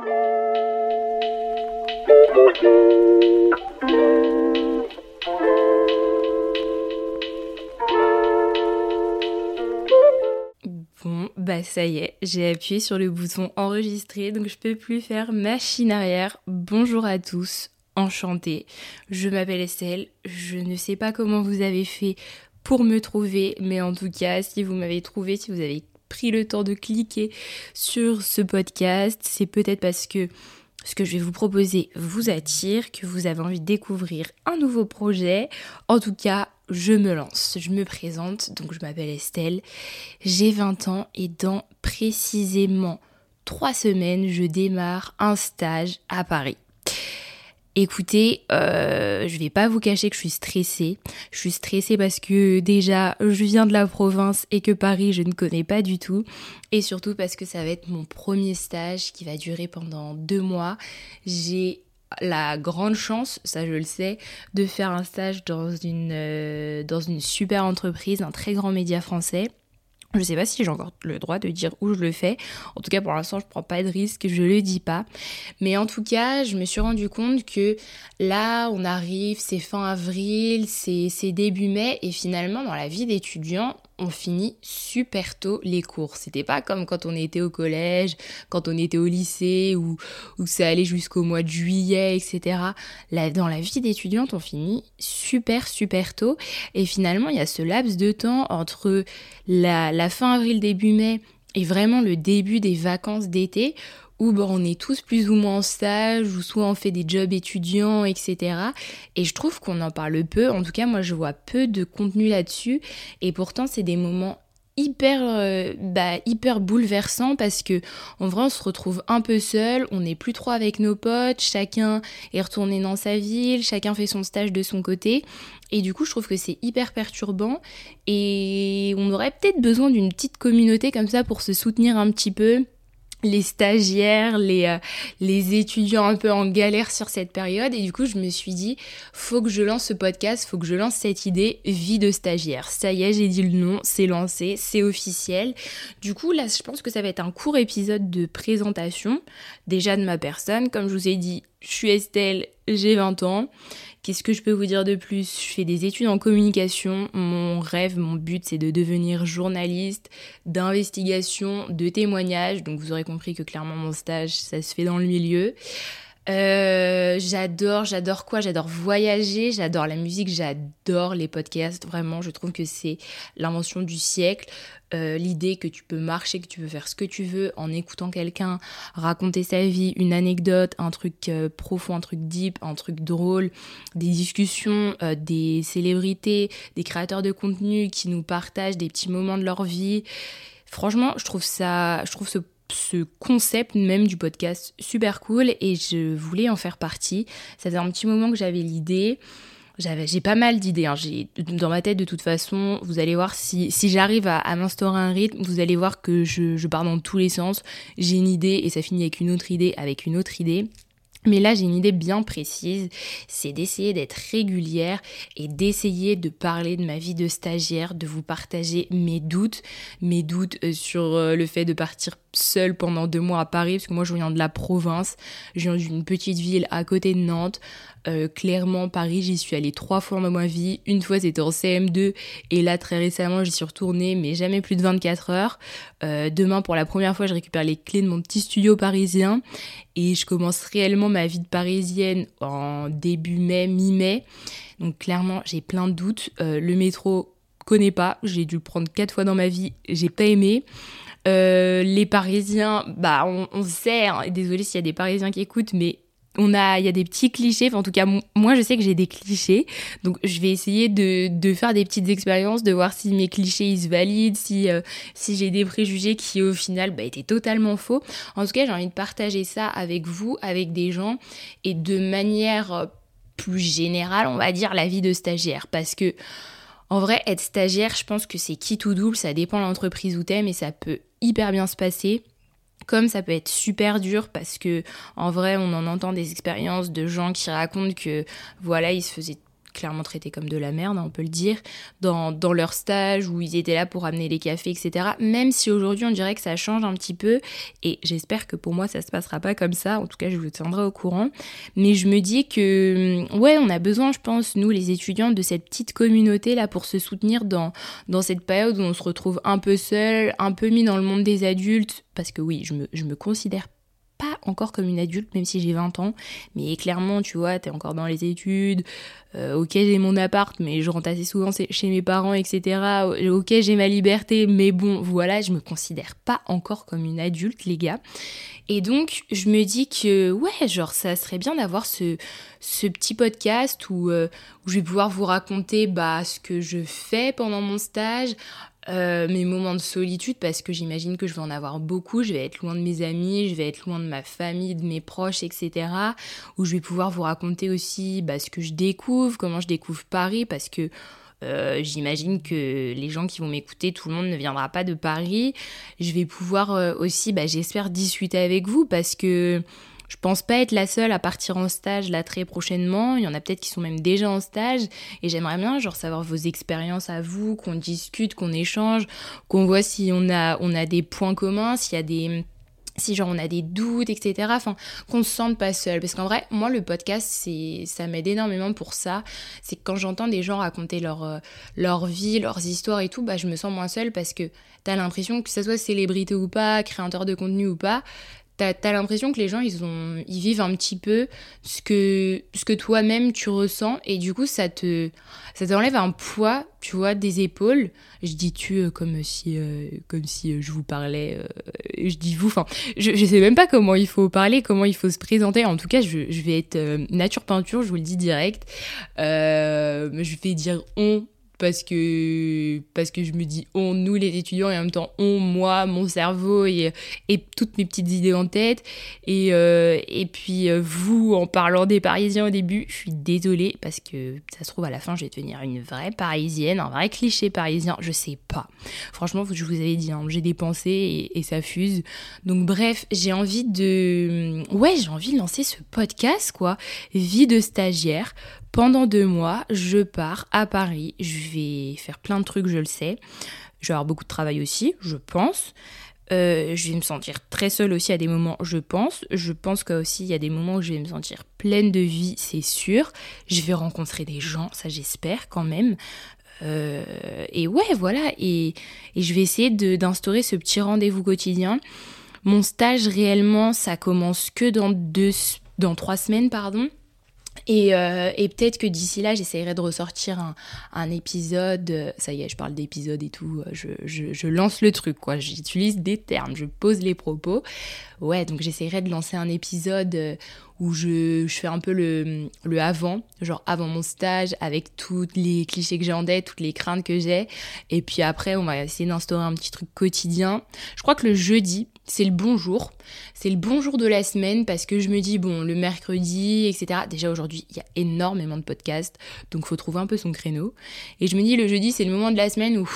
Bon, bah ça y est, j'ai appuyé sur le bouton enregistrer, donc je peux plus faire machine arrière. Bonjour à tous, enchantée. Je m'appelle Estelle, je ne sais pas comment vous avez fait pour me trouver, mais en tout cas, si vous m'avez trouvé, si vous avez pris le temps de cliquer sur ce podcast, c'est peut-être parce que ce que je vais vous proposer vous attire, que vous avez envie de découvrir un nouveau projet. En tout cas, je me lance, je me présente, donc je m'appelle Estelle, j'ai 20 ans et dans précisément 3 semaines, je démarre un stage à Paris. Écoutez, euh, je vais pas vous cacher que je suis stressée. Je suis stressée parce que déjà, je viens de la province et que Paris, je ne connais pas du tout. Et surtout parce que ça va être mon premier stage qui va durer pendant deux mois. J'ai la grande chance, ça je le sais, de faire un stage dans une, euh, dans une super entreprise, un très grand média français. Je sais pas si j'ai encore le droit de dire où je le fais. En tout cas, pour l'instant, je prends pas de risque, je le dis pas. Mais en tout cas, je me suis rendu compte que là, on arrive, c'est fin avril, c'est début mai, et finalement, dans la vie d'étudiant, on finit super tôt les cours. C'était pas comme quand on était au collège, quand on était au lycée, ou où ça allait jusqu'au mois de juillet, etc. Là, dans la vie d'étudiante, on finit super, super tôt. Et finalement, il y a ce laps de temps entre la, la fin avril, début mai, et vraiment le début des vacances d'été où bon, on est tous plus ou moins en stage, ou soit on fait des jobs étudiants, etc. Et je trouve qu'on en parle peu, en tout cas moi je vois peu de contenu là-dessus, et pourtant c'est des moments hyper euh, bah, hyper bouleversants parce que en vrai on se retrouve un peu seul, on n'est plus trop avec nos potes, chacun est retourné dans sa ville, chacun fait son stage de son côté. Et du coup je trouve que c'est hyper perturbant. Et on aurait peut-être besoin d'une petite communauté comme ça pour se soutenir un petit peu les stagiaires, les, euh, les étudiants un peu en galère sur cette période. Et du coup, je me suis dit, faut que je lance ce podcast, faut que je lance cette idée vie de stagiaire. Ça y est, j'ai dit le nom, c'est lancé, c'est officiel. Du coup, là, je pense que ça va être un court épisode de présentation, déjà de ma personne. Comme je vous ai dit, je suis Estelle, j'ai 20 ans. Qu'est-ce que je peux vous dire de plus? Je fais des études en communication. Mon rêve, mon but, c'est de devenir journaliste d'investigation, de témoignage. Donc vous aurez compris que clairement mon stage, ça se fait dans le milieu. Euh, j'adore, j'adore quoi? J'adore voyager, j'adore la musique, j'adore les podcasts. Vraiment, je trouve que c'est l'invention du siècle. Euh, l'idée que tu peux marcher, que tu peux faire ce que tu veux en écoutant quelqu'un raconter sa vie, une anecdote, un truc euh, profond, un truc deep, un truc drôle, des discussions, des célébrités, des créateurs de contenu qui nous partagent des petits moments de leur vie. Franchement, je trouve ça, je trouve ce ce concept même du podcast super cool et je voulais en faire partie. Ça faisait un petit moment que j'avais l'idée. J'avais, j'ai pas mal d'idées. Hein. Dans ma tête, de toute façon, vous allez voir si, j'arrive à, à m'instaurer un rythme, vous allez voir que je, je pars dans tous les sens. J'ai une idée et ça finit avec une autre idée, avec une autre idée. Mais là, j'ai une idée bien précise, c'est d'essayer d'être régulière et d'essayer de parler de ma vie de stagiaire, de vous partager mes doutes, mes doutes euh, sur euh, le fait de partir seule pendant deux mois à Paris, parce que moi je viens de la province, je viens d'une petite ville à côté de Nantes. Euh, clairement, Paris, j'y suis allée trois fois dans ma vie. Une fois, c'était en CM2, et là, très récemment, j'y suis retournée, mais jamais plus de 24 heures. demain, pour la première fois, je récupère les clés de mon petit studio parisien, et je commence réellement ma vie de parisienne en début mai, mi-mai. Donc clairement, j'ai plein de doutes. Euh, le métro, connais pas, j'ai dû le prendre quatre fois dans ma vie, j'ai pas aimé. Euh, les Parisiens, bah on, sait, hein, désolé s'il y a des Parisiens qui écoutent, mais on a, il y a des petits clichés. en tout cas, moi, je sais que j'ai des clichés. Donc, je vais essayer de, de, faire des petites expériences, de voir si mes clichés ils se valident, si, euh, si j'ai des préjugés qui, au final, bah, étaient totalement faux. En tout cas, j'ai envie de partager ça avec vous, avec des gens, et de manière euh, plus générale, on va dire, la vie de stagiaire. Parce que, en vrai, être stagiaire, je pense que c'est qui tout double. Ça dépend de l'entreprise où t'es, mais ça peut hyper bien se passer. Comme ça peut être super dur parce que en vrai on en entend des expériences de gens qui racontent que voilà ils se faisaient clairement traités comme de la merde, hein, on peut le dire, dans, dans leur stage où ils étaient là pour amener les cafés, etc. Même si aujourd'hui on dirait que ça change un petit peu, et j'espère que pour moi ça se passera pas comme ça, en tout cas je vous tiendrai au courant. Mais je me dis que, ouais, on a besoin, je pense, nous les étudiants, de cette petite communauté là pour se soutenir dans, dans cette période où on se retrouve un peu seul, un peu mis dans le monde des adultes, parce que oui, je me, je me considère encore comme une adulte, même si j'ai 20 ans. Mais clairement, tu vois, t'es encore dans les études. Euh, ok, j'ai mon appart, mais je rentre assez souvent chez mes parents, etc. Ok, j'ai ma liberté, mais bon, voilà, je me considère pas encore comme une adulte, les gars. Et donc, je me dis que, ouais, genre, ça serait bien d'avoir ce, ce petit podcast où, euh, où je vais pouvoir vous raconter bah, ce que je fais pendant mon stage, euh, mes moments de solitude parce que j'imagine que je vais en avoir beaucoup, je vais être loin de mes amis, je vais être loin de ma famille, de mes proches, etc. Où je vais pouvoir vous raconter aussi bah, ce que je découvre, comment je découvre Paris parce que euh, j'imagine que les gens qui vont m'écouter, tout le monde ne viendra pas de Paris. Je vais pouvoir euh, aussi, bah, j'espère, discuter avec vous parce que je pense pas être la seule à partir en stage là très prochainement. Il y en a peut-être qui sont même déjà en stage. Et j'aimerais bien genre savoir vos expériences à vous, qu'on discute, qu'on échange, qu'on voit si on a, on a des points communs, s'il y a des si genre on a des doutes, etc. Enfin, qu'on se sente pas seul. Parce qu'en vrai, moi, le podcast, c'est, ça m'aide énormément pour ça. C'est que quand j'entends des gens raconter leur, euh, leur vie, leurs histoires et tout, bah, je me sens moins seule parce que t'as l'impression que ça soit célébrité ou pas, créateur de contenu ou pas, t'as as, l'impression que les gens, ils, ont, ils vivent un petit peu ce que, ce que toi-même tu ressens et du coup, ça te ça t'enlève un poids, tu vois, des épaules. Je dis tu euh, comme si, euh, comme si euh, je vous parlais, je dis vous, enfin, je, je sais même pas comment il faut parler, comment il faut se présenter. En tout cas, je, je vais être nature peinture, je vous le dis direct. je vais dire on parce que, je me dis on, nous les étudiants, et en même temps on, moi, mon cerveau et, toutes mes petites idées en tête. Et, euh, puis euh, vous, en parlant des Parisiens au début, je suis désolée parce que ça se trouve à la fin, je vais devenir une vraie Parisienne, un vrai cliché parisien, je sais pas. Franchement, je vous avais dit, hein, j'ai des pensées et, et, ça fuse. Donc bref, j'ai envie de... Ouais, j'ai envie de lancer ce podcast, quoi. Vie de stagiaire pendant deux mois, je pars à Paris. Je vais faire plein de trucs, je le sais. Je vais avoir beaucoup de travail aussi, je pense. Euh, je vais me sentir très seule aussi à des moments, je pense. Je pense qu'aussi il y a des moments où je vais me sentir pleine de vie, c'est sûr. Je vais rencontrer des gens, ça j'espère quand même. Euh, et ouais, voilà. Et, et je vais essayer d'instaurer ce petit rendez-vous quotidien. Mon stage réellement, ça commence que dans deux, dans trois semaines, pardon. Euh, et, peut-être que d'ici là, j'essaierai de ressortir un, épisode. Ça y est, je parle d'épisode et tout. Je, je, lance le truc, quoi. J'utilise des termes, je pose les propos. Ouais, donc j'essaierai de lancer un épisode euh, où je, je, fais un peu le, le avant, genre avant mon stage, avec tous les clichés que j'ai en tête, toutes les craintes que j'ai. Et puis après, on va essayer d'instaurer un petit truc quotidien. Je crois que le jeudi, c'est le bonjour. C'est le bonjour de la semaine parce que je me dis, bon, le mercredi, etc. Déjà aujourd'hui, il y a énormément de podcasts, donc faut trouver un peu son créneau. Et je me dis, le jeudi, c'est le moment de la semaine où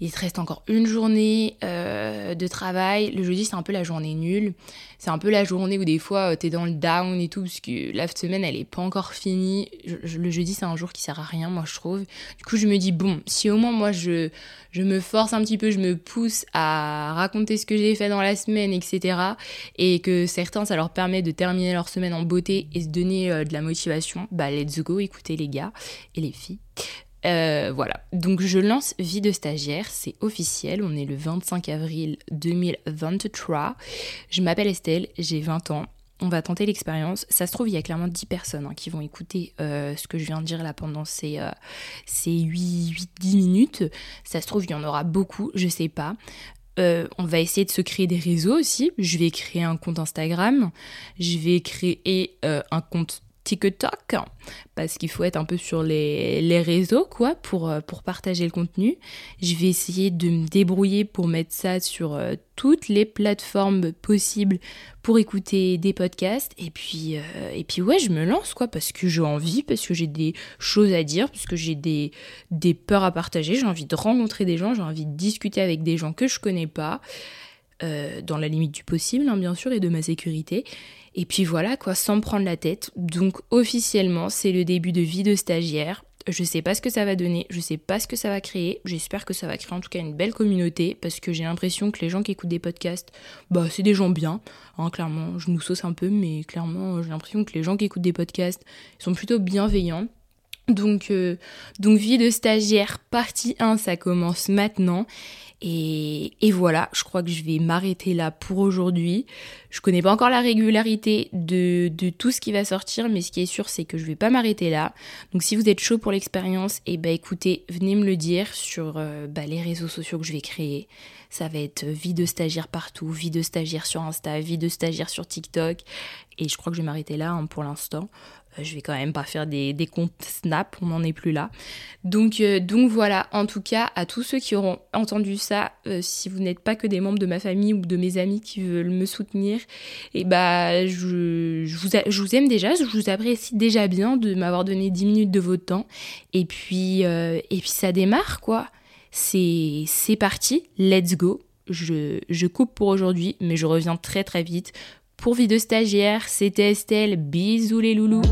il te reste encore une journée euh, de travail. Le jeudi, c'est un peu la journée nulle. C'est un peu la journée où des fois, euh, t'es dans le down et tout, parce que la semaine, elle est pas encore finie. le jeudi, c'est un jour qui sert à rien, moi, je trouve. Du coup, je me dis, bon, si au moins, moi, je, me force un petit peu, je me pousse à raconter ce que j'ai fait dans la semaine, etc. Et que certains, ça leur permet de terminer leur semaine en beauté et se donner euh, de la motivation, bah, let's go, écoutez les gars et les filles. Euh, voilà, donc je lance Vie de stagiaire, c'est officiel, on est le 25 avril 2023. Je m'appelle Estelle, j'ai 20 ans, on va tenter l'expérience. Ça se trouve, il y a clairement 10 personnes hein, qui vont écouter euh, ce que je viens de dire là pendant ces, euh, ces 8-10 minutes. Ça se trouve, il y en aura beaucoup, je sais pas. on va essayer de se créer des réseaux aussi. Je vais créer un compte Instagram. Je vais créer un compte TikTok parce qu'il faut être un peu sur les, les, réseaux quoi pour, euh, pour partager le contenu. Je vais essayer de me débrouiller pour mettre ça sur euh, toutes les plateformes possibles pour écouter des podcasts et puis euh, et puis ouais, je me lance quoi parce que j'ai envie parce que j'ai des choses à dire parce que j'ai des des peurs à partager, j'ai envie de rencontrer des gens, j'ai envie de discuter avec des gens que je connais pas. Dans la limite du possible, hein, bien sûr, et de ma sécurité. Et puis voilà, quoi, sans me prendre la tête. Donc officiellement, c'est le début de vie de stagiaire. Je sais pas ce que ça va donner, je sais pas ce que ça va créer. J'espère que ça va créer en tout cas une belle communauté parce que j'ai l'impression que les gens qui écoutent des podcasts, bah c'est des gens bien. Hein, clairement, je nous sauce un peu, mais clairement, j'ai l'impression que les gens qui écoutent des podcasts sont plutôt bienveillants. Donc, euh, donc vie de stagiaire partie 1, ça commence maintenant. Et, voilà, je crois que je vais m'arrêter là pour aujourd'hui. Je connais pas encore la régularité de, tout ce qui va sortir, mais ce qui est sûr, c'est que je vais pas m'arrêter là. Donc si vous êtes chaud pour l'expérience, et eh ben écoutez, venez me le dire sur euh, bah, les réseaux sociaux que je vais créer. Ça va être vie de stagiaire partout, vie de stagiaire sur Insta, vie de stagiaire sur TikTok. Et je crois que je vais m'arrêter là hein, pour l'instant. Euh, je vais quand même pas faire des, comptes Snap, on n'en est plus là. Donc, euh, donc voilà, en tout cas, à tous ceux qui auront entendu ça, euh, si vous n'êtes pas que des membres de ma famille ou de mes amis qui veulent me soutenir, et eh bah, je, vous, aime déjà, je vous apprécie déjà bien de m'avoir donné 10 minutes de votre temps. Et puis, et puis ça démarre, quoi. C'est parti, let's go. Je coupe pour aujourd'hui, mais je reviens très très vite pour Vie de stagiaire, c'était Estelle. Bisous les loulous.